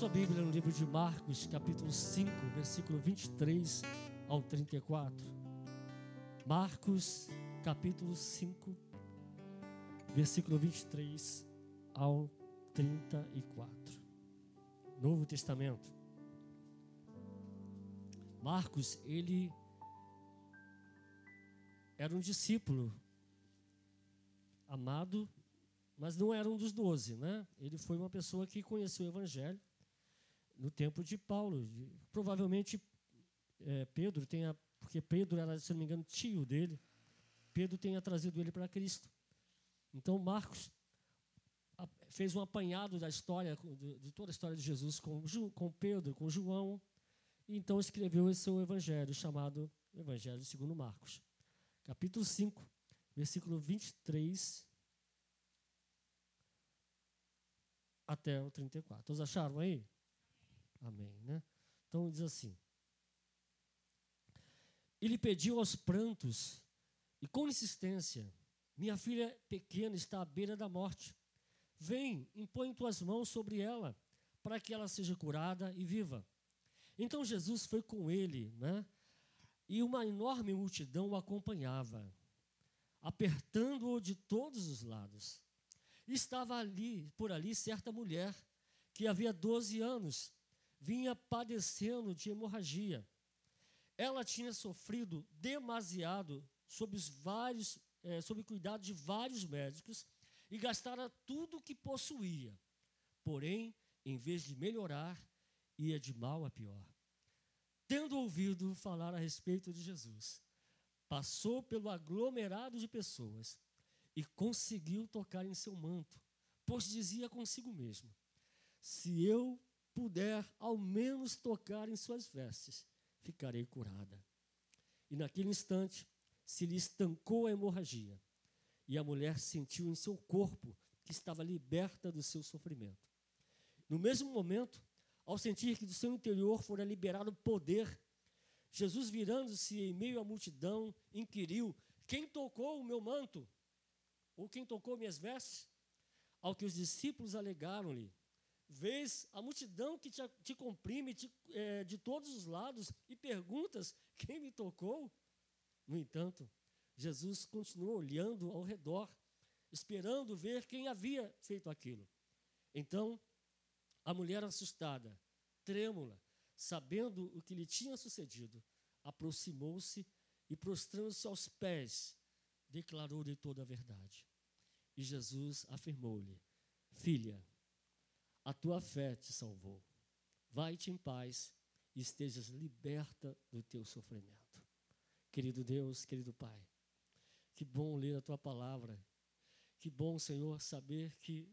Sua Bíblia no livro de Marcos, capítulo 5, versículo 23 ao 34. Marcos, capítulo 5, versículo 23 ao 34. Novo Testamento. Marcos, ele era um discípulo amado, mas não era um dos doze, né? Ele foi uma pessoa que conheceu o Evangelho no tempo de Paulo. Provavelmente é, Pedro tenha, porque Pedro era, se não me engano, tio dele, Pedro tenha trazido ele para Cristo. Então Marcos fez um apanhado da história, de toda a história de Jesus com, com Pedro, com João, e então escreveu esse seu evangelho, chamado Evangelho segundo Marcos. Capítulo 5, versículo 23 até o 34. Todos acharam aí? Amém, né? Então diz assim: Ele pediu aos prantos e com insistência: Minha filha pequena está à beira da morte. Vem, impõe tuas mãos sobre ela, para que ela seja curada e viva. Então Jesus foi com ele, né? E uma enorme multidão o acompanhava, apertando-o de todos os lados. Estava ali, por ali, certa mulher que havia 12 anos vinha padecendo de hemorragia. Ela tinha sofrido demasiado sob os vários, é, sob o cuidado de vários médicos e gastara tudo o que possuía. Porém, em vez de melhorar, ia de mal a pior. Tendo ouvido falar a respeito de Jesus, passou pelo aglomerado de pessoas e conseguiu tocar em seu manto, pois dizia consigo mesmo: Se eu puder ao menos tocar em suas vestes, ficarei curada. E naquele instante se lhe estancou a hemorragia, e a mulher sentiu em seu corpo que estava liberta do seu sofrimento. No mesmo momento, ao sentir que do seu interior fora liberado poder, Jesus, virando-se em meio à multidão, inquiriu: Quem tocou o meu manto? Ou quem tocou minhas vestes? Ao que os discípulos alegaram-lhe: vês a multidão que te, te comprime te, é, de todos os lados e perguntas quem me tocou? No entanto, Jesus continuou olhando ao redor, esperando ver quem havia feito aquilo. Então, a mulher assustada, trêmula, sabendo o que lhe tinha sucedido, aproximou-se e, prostrando-se aos pés, declarou-lhe toda a verdade. E Jesus afirmou-lhe: Filha, a tua fé te salvou. Vai-te em paz e estejas liberta do teu sofrimento. Querido Deus, querido Pai, que bom ler a tua palavra. Que bom, Senhor, saber que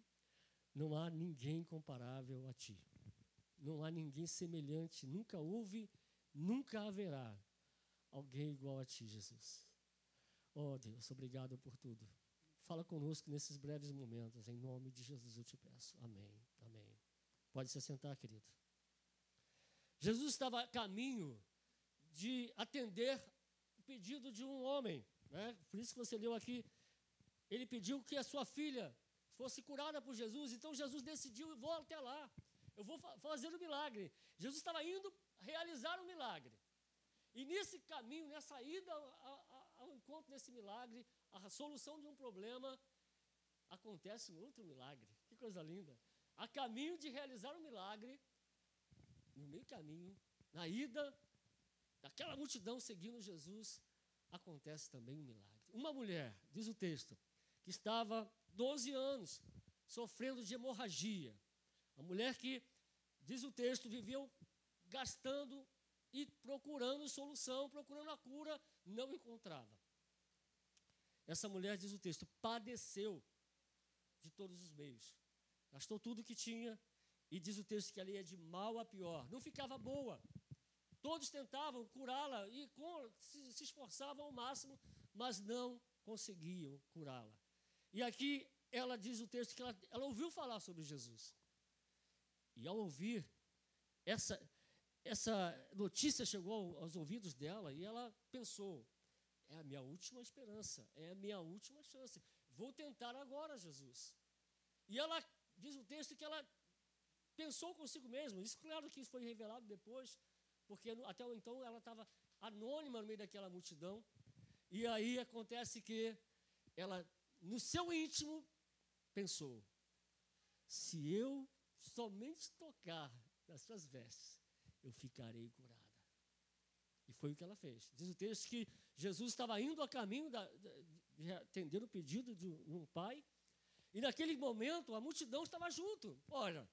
não há ninguém comparável a ti. Não há ninguém semelhante, nunca houve, nunca haverá alguém igual a ti, Jesus. Oh, Deus, obrigado por tudo. Fala conosco nesses breves momentos, em nome de Jesus eu te peço. Amém. Pode se sentar, querido. Jesus estava a caminho de atender o pedido de um homem, né? Por isso que você leu aqui, ele pediu que a sua filha fosse curada por Jesus. Então Jesus decidiu, vou até lá. Eu vou fazer o milagre. Jesus estava indo realizar um milagre. E nesse caminho, nessa ida ao encontro desse milagre, a solução de um problema, acontece um outro milagre. Que coisa linda. A caminho de realizar um milagre, no meio caminho, na ida daquela multidão seguindo Jesus, acontece também um milagre. Uma mulher, diz o texto, que estava 12 anos sofrendo de hemorragia. Uma mulher que, diz o texto, vivia gastando e procurando solução, procurando a cura, não encontrava. Essa mulher, diz o texto, padeceu de todos os meios. Gastou tudo que tinha e diz o texto que ela ia de mal a pior. Não ficava boa. Todos tentavam curá-la e com, se, se esforçavam ao máximo, mas não conseguiam curá-la. E aqui ela diz o texto que ela, ela ouviu falar sobre Jesus. E ao ouvir, essa, essa notícia chegou aos ouvidos dela e ela pensou: é a minha última esperança, é a minha última chance. Vou tentar agora, Jesus. E ela diz o texto que ela pensou consigo mesmo. Isso, claro que isso foi revelado depois, porque até então ela estava anônima no meio daquela multidão. E aí acontece que ela, no seu íntimo, pensou: se eu somente tocar nas suas vestes, eu ficarei curada. E foi o que ela fez. Diz o texto que Jesus estava indo a caminho da, de atender o pedido de um pai, e naquele momento a multidão estava junto. Olha,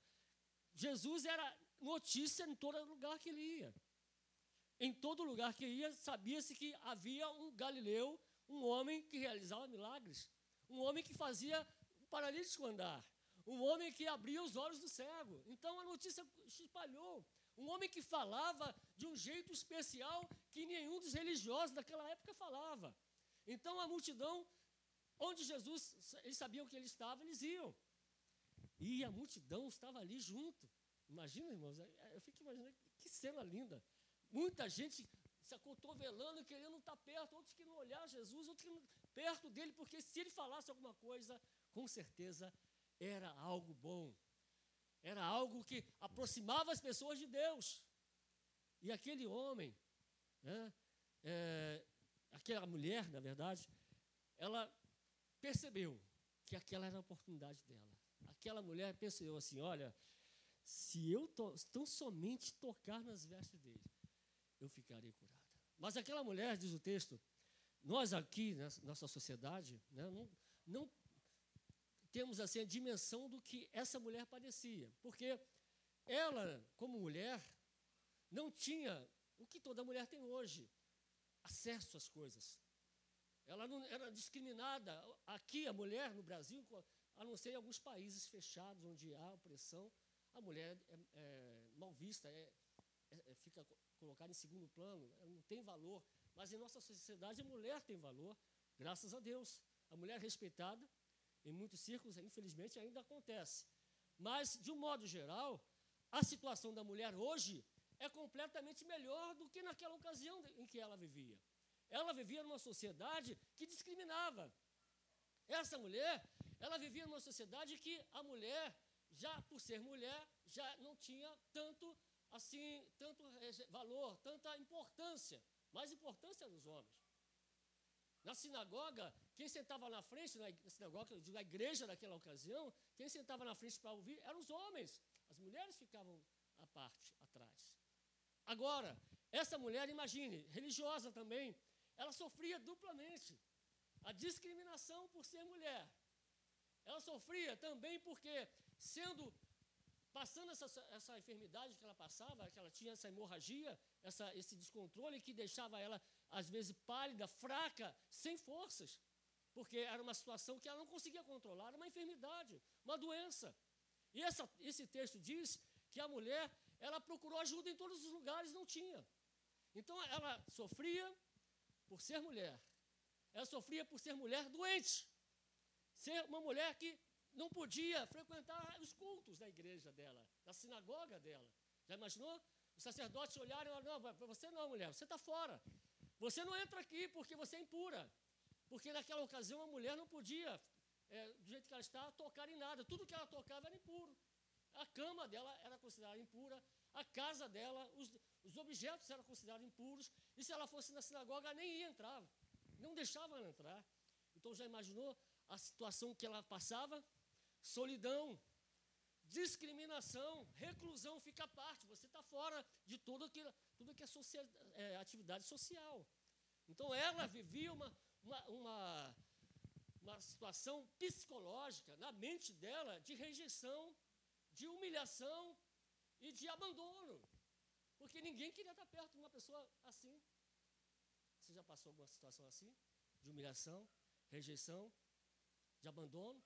Jesus era notícia em todo lugar que ele ia. Em todo lugar que ia, sabia-se que havia um galileu, um homem que realizava milagres, um homem que fazia o paralítico andar, um homem que abria os olhos do cego. Então a notícia se espalhou. Um homem que falava de um jeito especial que nenhum dos religiosos daquela época falava. Então a multidão, onde Jesus, eles sabiam que ele estava, eles iam. E a multidão estava ali junto. Imagina, irmãos, é, é, eu fico imaginando que cena linda. Muita gente se acotovelando, querendo estar perto, outros que não olhar Jesus, outros que não, perto dele, porque se ele falasse alguma coisa, com certeza era algo bom. Era algo que aproximava as pessoas de Deus. E aquele homem, né, é, aquela mulher, na verdade, ela percebeu que aquela era a oportunidade dela. Aquela mulher pensou assim: olha, se eu to, tão somente tocar nas vestes dele, eu ficarei curada. Mas aquela mulher, diz o texto, nós aqui, nessa nossa sociedade, né, não, não temos assim a dimensão do que essa mulher padecia, porque ela, como mulher, não tinha o que toda mulher tem hoje, acesso às coisas. Ela não era discriminada. Aqui, a mulher no Brasil, a não ser em alguns países fechados, onde há opressão, a mulher é, é mal vista, é, é, é fica colocada em segundo plano, não tem valor. Mas em nossa sociedade, a mulher tem valor, graças a Deus. A mulher é respeitada, em muitos círculos, infelizmente, ainda acontece. Mas, de um modo geral, a situação da mulher hoje é completamente melhor do que naquela ocasião em que ela vivia. Ela vivia numa sociedade que discriminava. Essa mulher, ela vivia numa sociedade que a mulher, já por ser mulher, já não tinha tanto assim, tanto valor, tanta importância, mais importância dos homens. Na sinagoga, quem sentava na frente, na sinagoga, na igreja daquela ocasião, quem sentava na frente para ouvir eram os homens. As mulheres ficavam à parte, atrás. Agora, essa mulher, imagine, religiosa também, ela sofria duplamente. A discriminação por ser mulher. Ela sofria também porque, sendo passando essa, essa enfermidade que ela passava, que ela tinha essa hemorragia, essa, esse descontrole que deixava ela, às vezes, pálida, fraca, sem forças, porque era uma situação que ela não conseguia controlar, era uma enfermidade, uma doença. E essa, esse texto diz que a mulher, ela procurou ajuda em todos os lugares, não tinha. Então, ela sofria por ser mulher, ela sofria por ser mulher doente, ser uma mulher que não podia frequentar os cultos da igreja dela, da sinagoga dela. Já imaginou? Os sacerdotes olharam e falaram, não, você não, mulher, você está fora. Você não entra aqui porque você é impura. Porque naquela ocasião a mulher não podia, é, do jeito que ela está, tocar em nada. Tudo que ela tocava era impuro. A cama dela era considerada impura, a casa dela, os, os objetos eram considerados impuros, e se ela fosse na sinagoga, ela nem ia entrar, não deixava ela entrar. Então já imaginou a situação que ela passava? solidão, discriminação, reclusão, fica à parte, você está fora de tudo que, tudo que é, é, atividade social. Então ela vivia uma, uma, uma, uma situação psicológica na mente dela de rejeição, de humilhação e de abandono. Porque ninguém queria estar perto de uma pessoa assim. Você já passou alguma situação assim? De humilhação, rejeição, de abandono?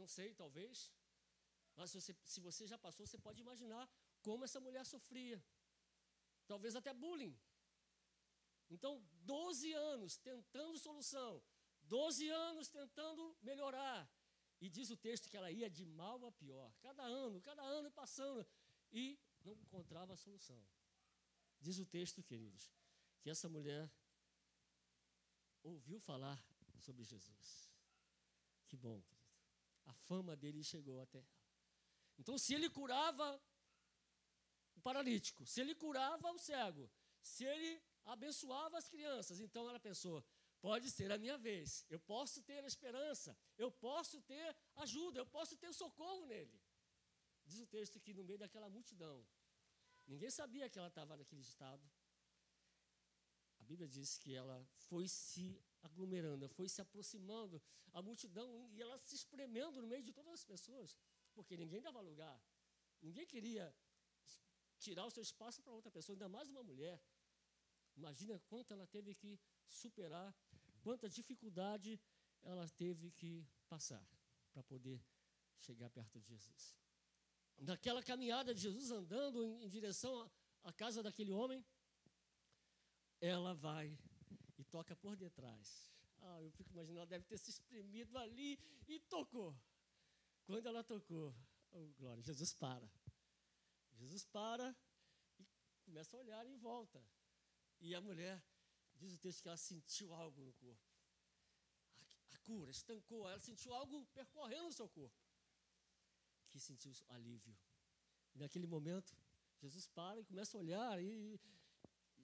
Não sei, talvez. Mas se você, se você já passou, você pode imaginar como essa mulher sofria. Talvez até bullying. Então, 12 anos tentando solução, 12 anos tentando melhorar. E diz o texto que ela ia de mal a pior, cada ano, cada ano passando, e não encontrava a solução. Diz o texto, queridos, que essa mulher ouviu falar sobre Jesus. Que bom, queridos a fama dele chegou até ela. Então, se ele curava o paralítico, se ele curava o cego, se ele abençoava as crianças, então ela pensou: pode ser a minha vez, eu posso ter a esperança, eu posso ter ajuda, eu posso ter socorro nele. Diz o texto que no meio daquela multidão, ninguém sabia que ela estava naquele estado. A Bíblia diz que ela foi se aglomerando, foi se aproximando, a multidão, e ela se espremendo no meio de todas as pessoas, porque ninguém dava lugar, ninguém queria tirar o seu espaço para outra pessoa, ainda mais uma mulher. Imagina quanto ela teve que superar, quanta dificuldade ela teve que passar para poder chegar perto de Jesus. Naquela caminhada de Jesus andando em, em direção à casa daquele homem, ela vai e toca por detrás. Ah, eu fico imaginando, ela deve ter se espremido ali e tocou. Quando ela tocou, oh, glória, Jesus para. Jesus para e começa a olhar em volta. E a mulher, diz o texto que ela sentiu algo no corpo. A, a cura, estancou, ela sentiu algo percorrendo o seu corpo. Que sentiu alívio. E naquele momento, Jesus para e começa a olhar e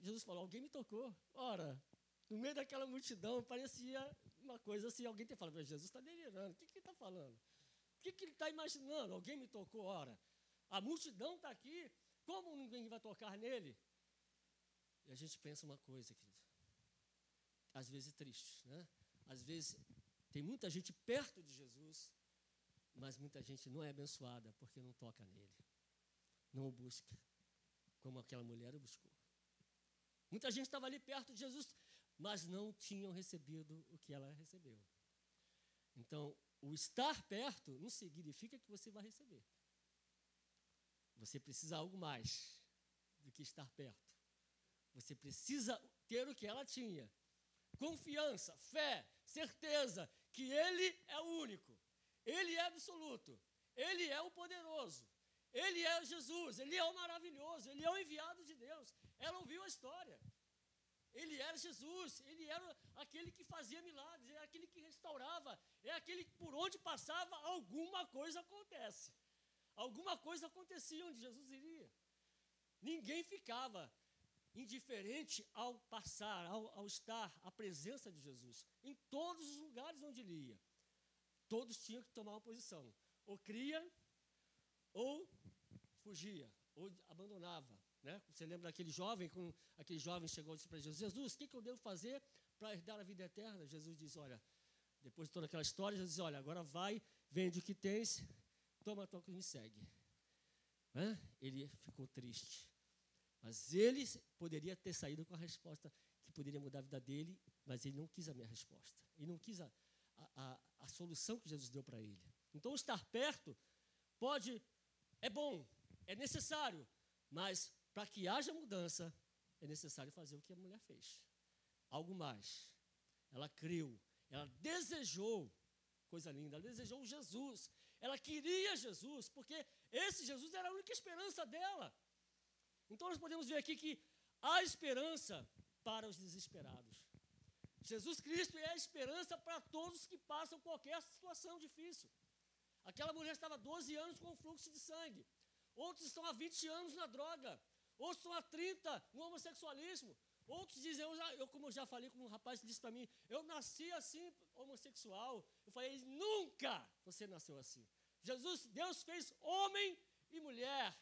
Jesus falou: Alguém me tocou. Ora, no meio daquela multidão, parecia uma coisa assim: alguém tem falado, Jesus está delirando, o que, que ele está falando? O que, que ele está imaginando? Alguém me tocou, ora. A multidão está aqui, como ninguém vai tocar nele? E a gente pensa uma coisa, querido, às vezes triste, né? Às vezes tem muita gente perto de Jesus, mas muita gente não é abençoada porque não toca nele, não o busca, como aquela mulher o buscou. Muita gente estava ali perto de Jesus, mas não tinham recebido o que ela recebeu. Então, o estar perto não significa que você vai receber. Você precisa algo mais do que estar perto. Você precisa ter o que ela tinha: confiança, fé, certeza que Ele é o único, Ele é absoluto, Ele é o poderoso, Ele é Jesus, Ele é o maravilhoso, Ele é o enviado de Deus. Ela ouviu a história. Ele era Jesus, ele era aquele que fazia milagres, é aquele que restaurava, é aquele que por onde passava alguma coisa acontece. Alguma coisa acontecia onde Jesus iria. Ninguém ficava indiferente ao passar, ao, ao estar, à presença de Jesus. Em todos os lugares onde ele ia, todos tinham que tomar uma posição. Ou cria, ou fugia, ou abandonava. Né? Você lembra daquele jovem, com aquele jovem chegou e disse para Jesus: Jesus, o que, que eu devo fazer para herdar a vida eterna? Jesus diz: Olha, depois de toda aquela história, Jesus diz: Olha, agora vai, vende o que tens, toma a tua e me segue. Né? Ele ficou triste. Mas ele poderia ter saído com a resposta que poderia mudar a vida dele, mas ele não quis a minha resposta. Ele não quis a, a, a solução que Jesus deu para ele. Então, estar perto pode, é bom, é necessário, mas para que haja mudança, é necessário fazer o que a mulher fez. Algo mais. Ela creu, ela desejou, coisa linda, ela desejou Jesus. Ela queria Jesus, porque esse Jesus era a única esperança dela. Então nós podemos ver aqui que há esperança para os desesperados. Jesus Cristo é a esperança para todos que passam qualquer situação difícil. Aquela mulher estava 12 anos com fluxo de sangue. Outros estão há 20 anos na droga. Outros estão há 30 no homossexualismo. Outros dizem, eu, já, eu como eu já falei, como um rapaz disse para mim, eu nasci assim, homossexual. Eu falei, nunca você nasceu assim. Jesus, Deus fez homem e mulher.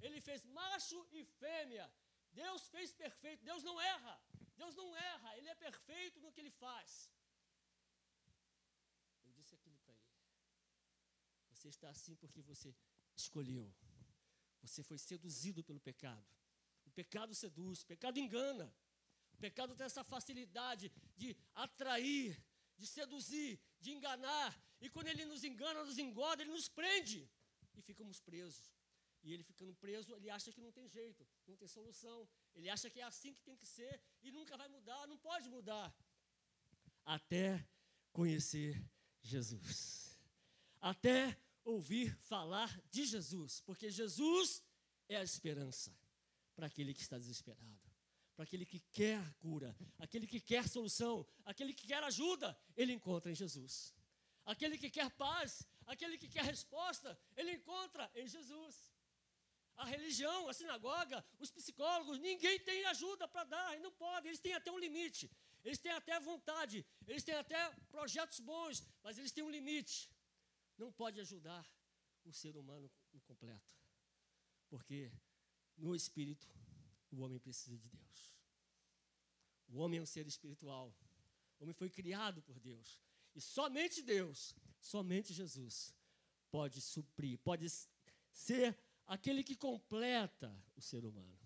Ele fez macho e fêmea. Deus fez perfeito. Deus não erra. Deus não erra. Ele é perfeito no que ele faz. Eu disse aquilo para ele. Você está assim porque você escolheu. Você foi seduzido pelo pecado. O pecado seduz, o pecado engana. O pecado tem essa facilidade de atrair, de seduzir, de enganar. E quando ele nos engana, nos engorda, ele nos prende. E ficamos presos. E ele ficando preso, ele acha que não tem jeito, não tem solução. Ele acha que é assim que tem que ser e nunca vai mudar, não pode mudar. Até conhecer Jesus. Até ouvir falar de Jesus, porque Jesus é a esperança para aquele que está desesperado, para aquele que quer cura, aquele que quer solução, aquele que quer ajuda, ele encontra em Jesus. Aquele que quer paz, aquele que quer resposta, ele encontra em Jesus. A religião, a sinagoga, os psicólogos, ninguém tem ajuda para dar, e não pode, eles têm até um limite. Eles têm até vontade, eles têm até projetos bons, mas eles têm um limite. Não pode ajudar o ser humano completo. Porque no espírito, o homem precisa de Deus. O homem é um ser espiritual. O homem foi criado por Deus. E somente Deus, somente Jesus, pode suprir, pode ser aquele que completa o ser humano.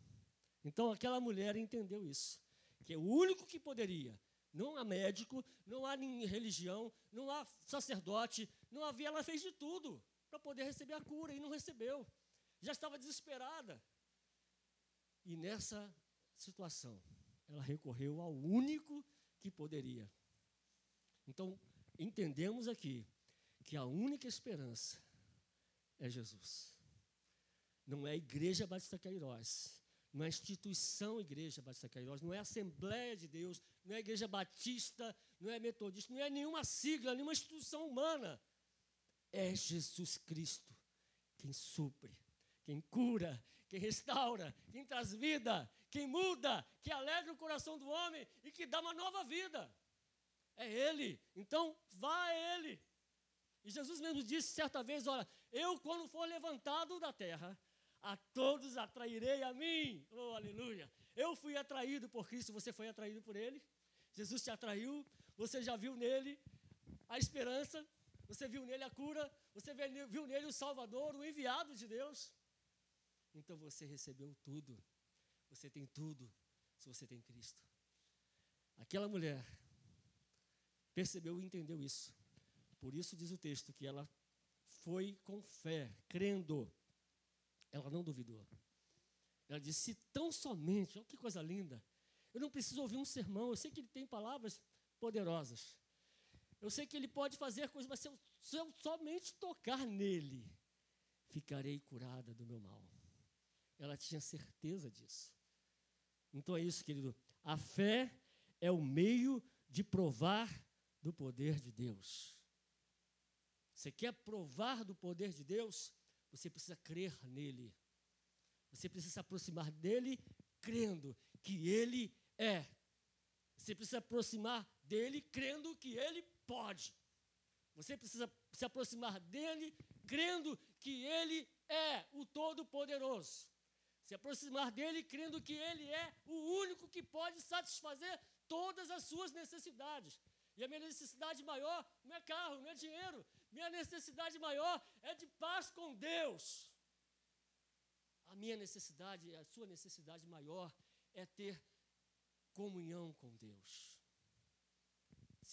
Então aquela mulher entendeu isso que é o único que poderia. Não há médico, não há religião, não há sacerdote, não havia, ela fez de tudo para poder receber a cura e não recebeu. Já estava desesperada. E nessa situação, ela recorreu ao único que poderia. Então, entendemos aqui que a única esperança é Jesus. Não é a Igreja Batista Queiroz, não é a instituição Igreja Batista Queiroz, não é a Assembleia de Deus, não é a Igreja Batista, não é Metodista, não é nenhuma sigla, nenhuma instituição humana. É Jesus Cristo quem supre, quem cura, quem restaura, quem traz vida, quem muda, que alegra o coração do homem e que dá uma nova vida. É Ele. Então, vá a Ele. E Jesus mesmo disse certa vez: Olha, eu, quando for levantado da terra, a todos atrairei a mim. Oh, aleluia. Eu fui atraído por Cristo, você foi atraído por Ele. Jesus te atraiu, você já viu nele a esperança, você viu nele a cura, você viu nele o Salvador, o enviado de Deus. Então você recebeu tudo, você tem tudo, se você tem Cristo. Aquela mulher percebeu e entendeu isso. Por isso diz o texto que ela foi com fé, crendo ela não duvidou. Ela disse: tão somente, olha que coisa linda. Eu não preciso ouvir um sermão, eu sei que ele tem palavras poderosas. Eu sei que ele pode fazer coisas, mas se eu, se eu somente tocar nele, ficarei curada do meu mal. Ela tinha certeza disso. Então é isso, querido. A fé é o meio de provar do poder de Deus. Você quer provar do poder de Deus? Você precisa crer nele. Você precisa se aproximar dele crendo que ele é. Você precisa aproximar dele crendo que ele pode. Você precisa se aproximar dele crendo que ele é o Todo-Poderoso. Se aproximar dele crendo que ele é o único que pode satisfazer todas as suas necessidades. E a minha necessidade maior não é carro, não é dinheiro, minha necessidade maior é de paz com Deus. A minha necessidade, a sua necessidade maior é ter comunhão com Deus.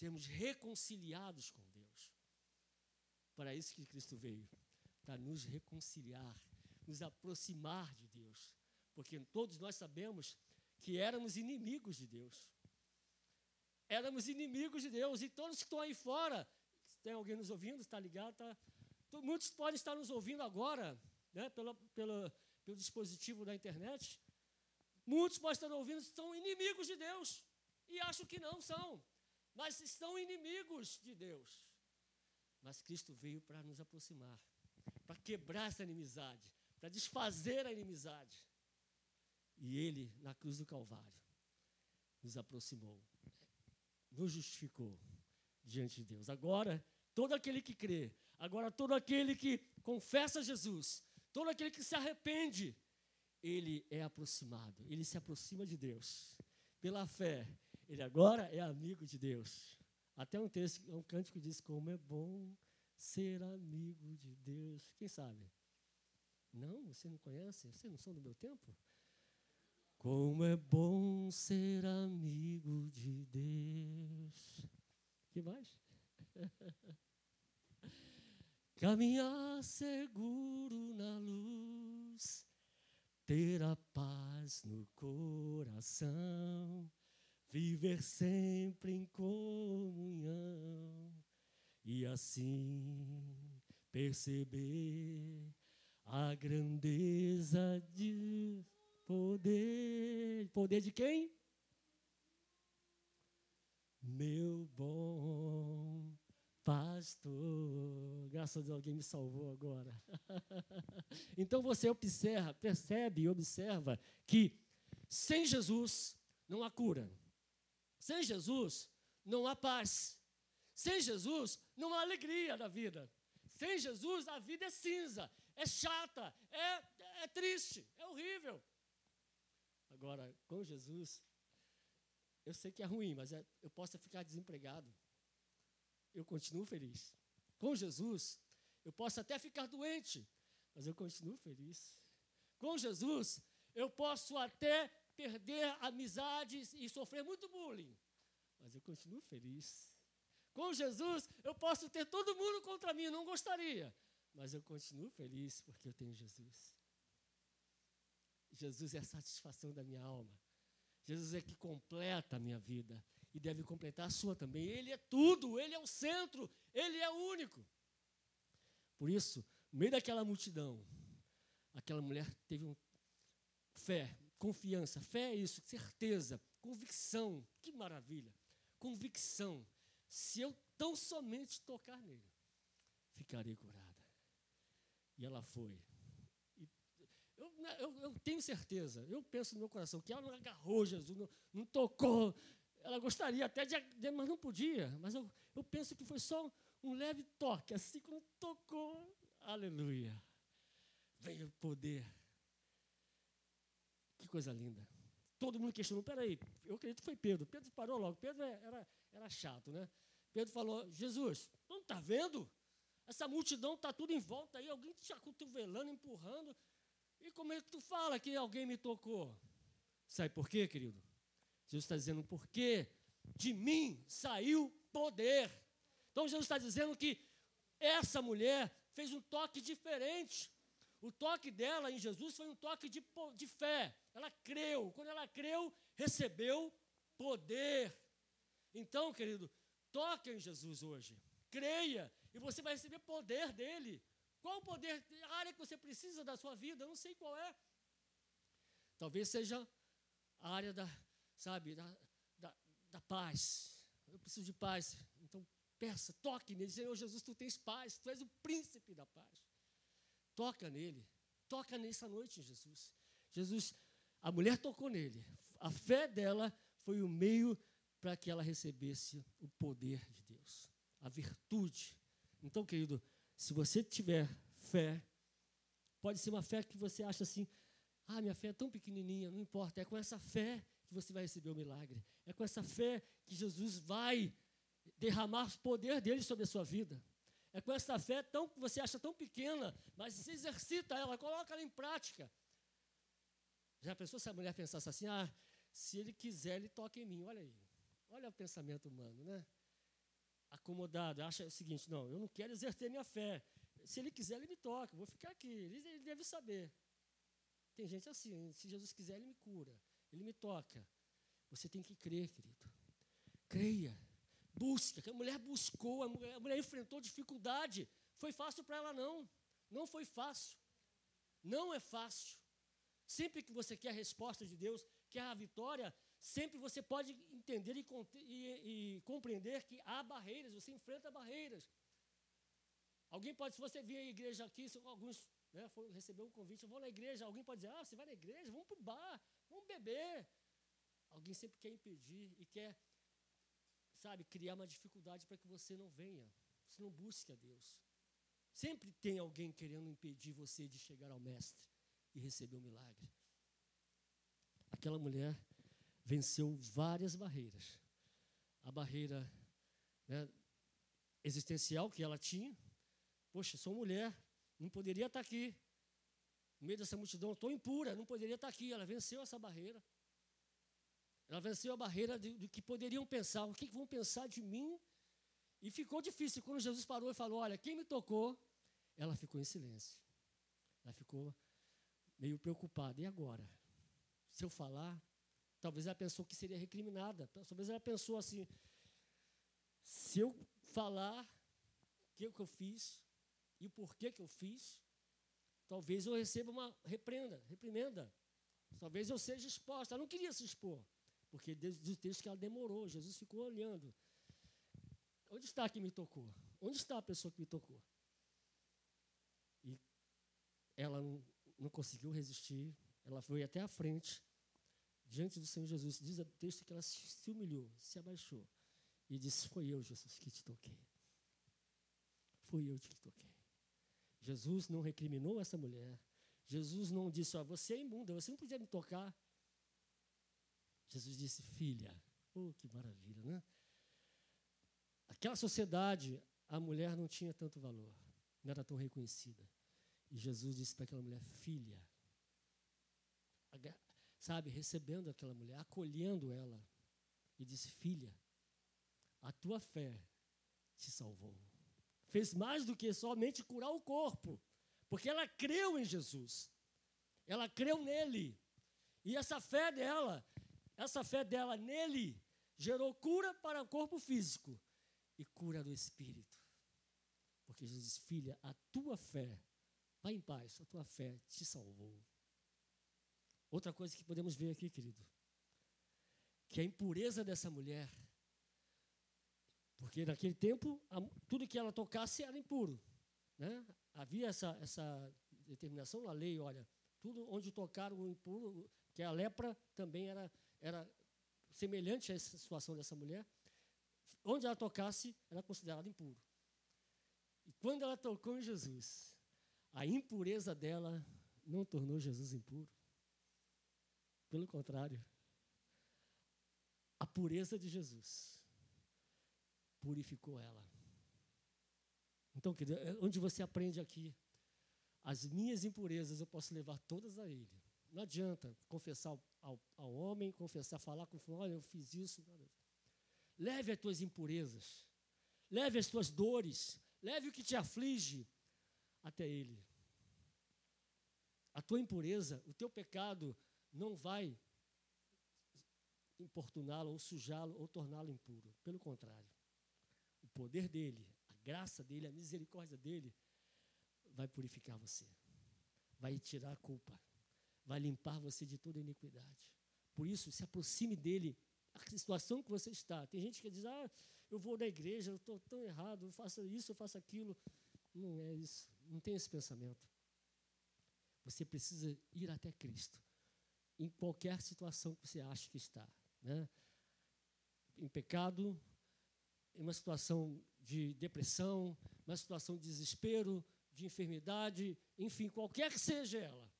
Sermos reconciliados com Deus. Para isso que Cristo veio, para nos reconciliar, nos aproximar de Deus. Porque todos nós sabemos que éramos inimigos de Deus. Éramos inimigos de Deus, e todos que estão aí fora tem alguém nos ouvindo, está ligado? Tá? Muitos podem estar nos ouvindo agora, né, pelo, dispositivo da internet. Muitos podem estar ouvindo, são inimigos de Deus. E acham que não são. Mas estão inimigos de Deus. Mas Cristo veio para nos aproximar, para quebrar essa inimizade, para desfazer a inimizade. E Ele, na cruz do Calvário, nos aproximou, nos justificou diante de Deus. Agora, todo aquele que crê, agora todo aquele que confessa Jesus, todo aquele que se arrepende, ele é aproximado, ele se aproxima de Deus. Pela fé, ele agora é amigo de Deus. Até um texto, um cântico diz como é bom ser amigo de Deus. Quem sabe? Não, você não conhece? Vocês não são do meu tempo? Como é bom ser amigo de Deus que mais? Caminhar seguro na luz, ter a paz no coração, viver sempre em comunhão e assim perceber a grandeza de poder. Poder de quem? meu bom Pastor, graças a Deus alguém me salvou agora. então você observa, percebe e observa que sem Jesus não há cura. Sem Jesus não há paz. Sem Jesus não há alegria na vida. Sem Jesus a vida é cinza, é chata, é, é triste, é horrível. Agora, com Jesus, eu sei que é ruim, mas é, eu posso ficar desempregado eu continuo feliz. Com Jesus, eu posso até ficar doente, mas eu continuo feliz. Com Jesus, eu posso até perder amizades e sofrer muito bullying, mas eu continuo feliz. Com Jesus, eu posso ter todo mundo contra mim, não gostaria, mas eu continuo feliz porque eu tenho Jesus. Jesus é a satisfação da minha alma. Jesus é que completa a minha vida e deve completar a sua também. Ele é tudo, ele é o centro, ele é o único. Por isso, no meio daquela multidão, aquela mulher teve um fé, confiança. Fé é isso, certeza, convicção. Que maravilha! Convicção. Se eu tão somente tocar nele, ficarei curada. E ela foi. Eu, eu, eu, tenho certeza, eu penso no meu coração, que ela não agarrou Jesus, não, não tocou, ela gostaria até de, mas não podia. Mas eu, eu penso que foi só um leve toque, assim como tocou. Aleluia. Veio o poder. Que coisa linda. Todo mundo questionou, peraí, eu acredito que foi Pedro. Pedro parou logo. Pedro é, era, era chato, né? Pedro falou, Jesus, não está vendo? Essa multidão está tudo em volta aí, alguém te acotovelando, empurrando. E como é que tu fala que alguém me tocou? Sabe por quê, querido? Jesus está dizendo, porque de mim saiu poder. Então Jesus está dizendo que essa mulher fez um toque diferente. O toque dela em Jesus foi um toque de, de fé. Ela creu. Quando ela creu, recebeu poder. Então, querido, toque em Jesus hoje. Creia e você vai receber poder dele. Qual o poder, a área que você precisa da sua vida? Eu não sei qual é. Talvez seja a área da, sabe, da, da, da paz. Eu preciso de paz. Então, peça, toque nele. Senhor Jesus, tu tens paz, tu és o príncipe da paz. Toca nele. Toca nessa noite, Jesus. Jesus, a mulher tocou nele. A fé dela foi o meio para que ela recebesse o poder de Deus, a virtude. Então, querido, se você tiver fé, pode ser uma fé que você acha assim: ah, minha fé é tão pequenininha, não importa, é com essa fé que você vai receber o milagre. É com essa fé que Jesus vai derramar o poder dele sobre a sua vida. É com essa fé tão, que você acha tão pequena, mas se exercita ela, coloca ela em prática. Já pensou se a mulher pensasse assim, ah, se ele quiser, ele toca em mim. Olha aí. Olha o pensamento humano, né? Acomodado, acha o seguinte, não, eu não quero exercer minha fé. Se ele quiser, ele me toca, vou ficar aqui. Ele, ele deve saber. Tem gente assim, se Jesus quiser, ele me cura. Ele me toca. Você tem que crer, querido. Creia. Busque. A mulher buscou, a mulher, a mulher enfrentou dificuldade. Foi fácil para ela, não. Não foi fácil. Não é fácil. Sempre que você quer a resposta de Deus, quer a vitória, sempre você pode entender e, e, e compreender que há barreiras, você enfrenta barreiras. Alguém pode, se você vir à igreja aqui, alguns né, recebeu um convite, eu vou na igreja, alguém pode dizer, ah, você vai na igreja, vamos para o bar, vamos beber. Alguém sempre quer impedir e quer, sabe, criar uma dificuldade para que você não venha, você não busque a Deus. Sempre tem alguém querendo impedir você de chegar ao Mestre e receber o um milagre. Aquela mulher venceu várias barreiras. A barreira né, existencial que ela tinha. Poxa, sou mulher, não poderia estar aqui. No meio dessa multidão, estou impura, não poderia estar aqui. Ela venceu essa barreira. Ela venceu a barreira do que poderiam pensar. O que, que vão pensar de mim? E ficou difícil. Quando Jesus parou e falou: Olha, quem me tocou? Ela ficou em silêncio. Ela ficou meio preocupada. E agora? Se eu falar, talvez ela pensou que seria recriminada. Talvez ela pensou assim: se eu falar o que eu fiz, e o porquê que eu fiz, talvez eu receba uma reprenda, reprimenda. Talvez eu seja exposta. Ela não queria se expor, porque desde o texto que ela demorou, Jesus ficou olhando. Onde está que me tocou? onde está a pessoa que me tocou? E ela não, não conseguiu resistir, ela foi até a frente, diante do Senhor Jesus. Diz o texto que ela se humilhou, se abaixou e disse: Foi eu, Jesus, que te toquei. Foi eu que te toquei. Jesus não recriminou essa mulher. Jesus não disse: oh, Você é imunda, você não podia me tocar. Jesus disse: Filha. Oh, que maravilha, né? Aquela sociedade, a mulher não tinha tanto valor, não era tão reconhecida. E Jesus disse para aquela mulher: Filha. Sabe, recebendo aquela mulher, acolhendo ela. E disse: Filha, a tua fé te salvou. Fez mais do que somente curar o corpo, porque ela creu em Jesus. Ela creu nele. E essa fé dela, essa fé dela nele, gerou cura para o corpo físico e cura do espírito. Porque Jesus disse: Filha, a tua fé, vai em paz, a tua fé te salvou. Outra coisa que podemos ver aqui, querido, que a impureza dessa mulher porque naquele tempo, tudo que ela tocasse era impuro. Né? Havia essa, essa determinação na lei, olha, tudo onde tocar o impuro, que a lepra também era, era semelhante essa situação dessa mulher, onde ela tocasse, era considerada impuro. E quando ela tocou em Jesus, a impureza dela não tornou Jesus impuro. Pelo contrário, a pureza de Jesus purificou ela. Então, querido, é onde você aprende aqui, as minhas impurezas eu posso levar todas a Ele. Não adianta confessar ao, ao homem, confessar, falar com o olha, eu fiz isso. Leve as tuas impurezas, leve as tuas dores, leve o que te aflige até Ele. A tua impureza, o teu pecado não vai importuná-lo ou sujá-lo ou torná-lo impuro. Pelo contrário poder dele, a graça dele, a misericórdia dele, vai purificar você, vai tirar a culpa, vai limpar você de toda iniquidade. Por isso, se aproxime dele, a situação que você está. Tem gente que diz, ah, eu vou na igreja, eu estou tão errado, eu faço isso, eu faço aquilo. Não é isso, não tem esse pensamento. Você precisa ir até Cristo, em qualquer situação que você acha que está. Né? Em pecado, em uma situação de depressão, uma situação de desespero, de enfermidade, enfim, qualquer que seja ela,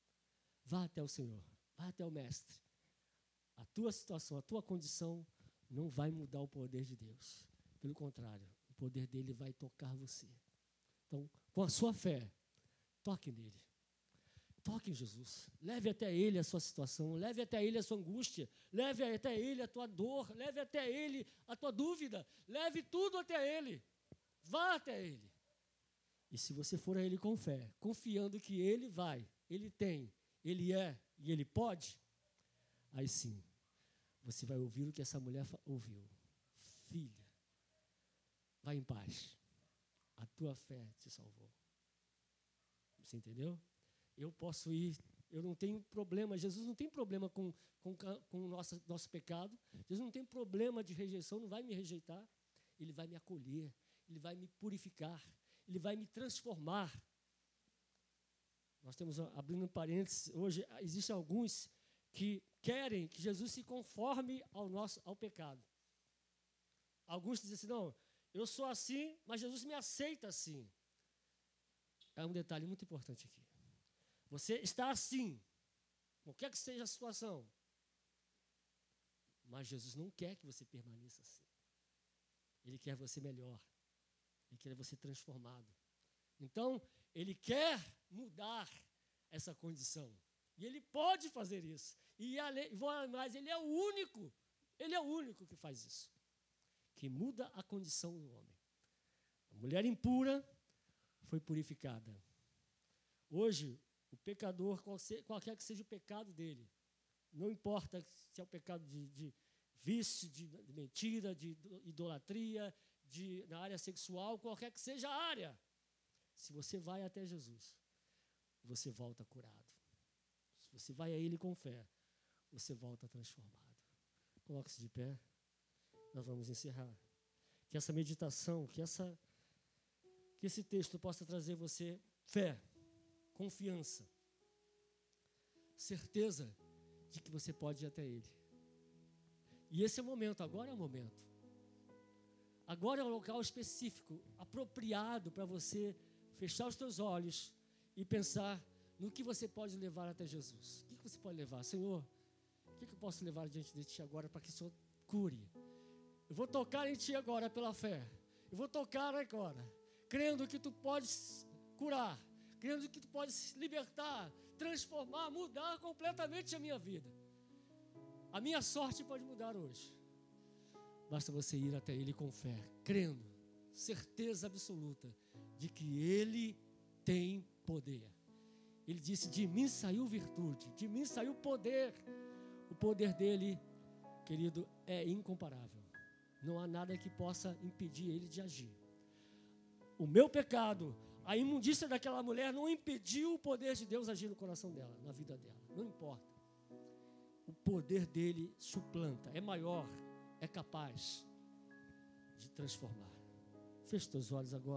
vá até o Senhor, vá até o Mestre. A tua situação, a tua condição não vai mudar o poder de Deus. Pelo contrário, o poder dele vai tocar você. Então, com a sua fé, toque nele. Toque em Jesus. Leve até Ele a sua situação, leve até Ele a sua angústia, leve até Ele a tua dor, leve até Ele a tua dúvida, leve tudo até Ele. Vá até Ele. E se você for a Ele com fé, confiando que Ele vai, Ele tem, Ele é e Ele pode, aí sim, você vai ouvir o que essa mulher ouviu. Filha, vai em paz. A tua fé te salvou. Você entendeu? Eu posso ir, eu não tenho problema. Jesus não tem problema com, com, com o nosso, nosso pecado. Jesus não tem problema de rejeição, não vai me rejeitar. Ele vai me acolher, ele vai me purificar, ele vai me transformar. Nós temos, abrindo um parênteses, hoje existem alguns que querem que Jesus se conforme ao nosso ao pecado. Alguns dizem assim: não, eu sou assim, mas Jesus me aceita assim. É um detalhe muito importante aqui. Você está assim, qualquer que seja a situação. Mas Jesus não quer que você permaneça assim. Ele quer você melhor. Ele quer você transformado. Então, ele quer mudar essa condição. E ele pode fazer isso. E mais, ele é o único, ele é o único que faz isso. Que muda a condição do homem. A mulher impura foi purificada. Hoje, o pecador, qualquer que seja o pecado dele, não importa se é o pecado de, de vício, de, mentira, de idolatria, de, na área sexual, qualquer que seja a área, se você vai até Jesus, você volta curado. Se você vai a Ele com fé, você volta transformado. Coloque-se de pé. Nós vamos encerrar. Que essa meditação, que essa que esse texto possa trazer você fé, confiança, certeza de que você pode ir até Ele. E esse é o momento, agora é o momento. Agora é um local específico, apropriado para você fechar os teus olhos e pensar no que você pode levar até Jesus. O que você pode levar? Senhor, o que eu posso levar diante de Ti agora para que o Senhor cure? Eu vou tocar em Ti agora pela fé. Eu vou tocar agora, crendo que Tu podes curar, crendo que Tu podes libertar, transformar, mudar completamente a minha vida. A minha sorte pode mudar hoje. Basta você ir até Ele com fé, crendo, certeza absoluta de que Ele tem poder. Ele disse: De mim saiu virtude, de mim saiu poder. O poder dele, querido, é incomparável. Não há nada que possa impedir ele de agir. O meu pecado, a imundícia daquela mulher não impediu o poder de Deus agir no coração dela, na vida dela. Não importa. O poder dele suplanta, é maior, é capaz de transformar. Feche teus olhos agora.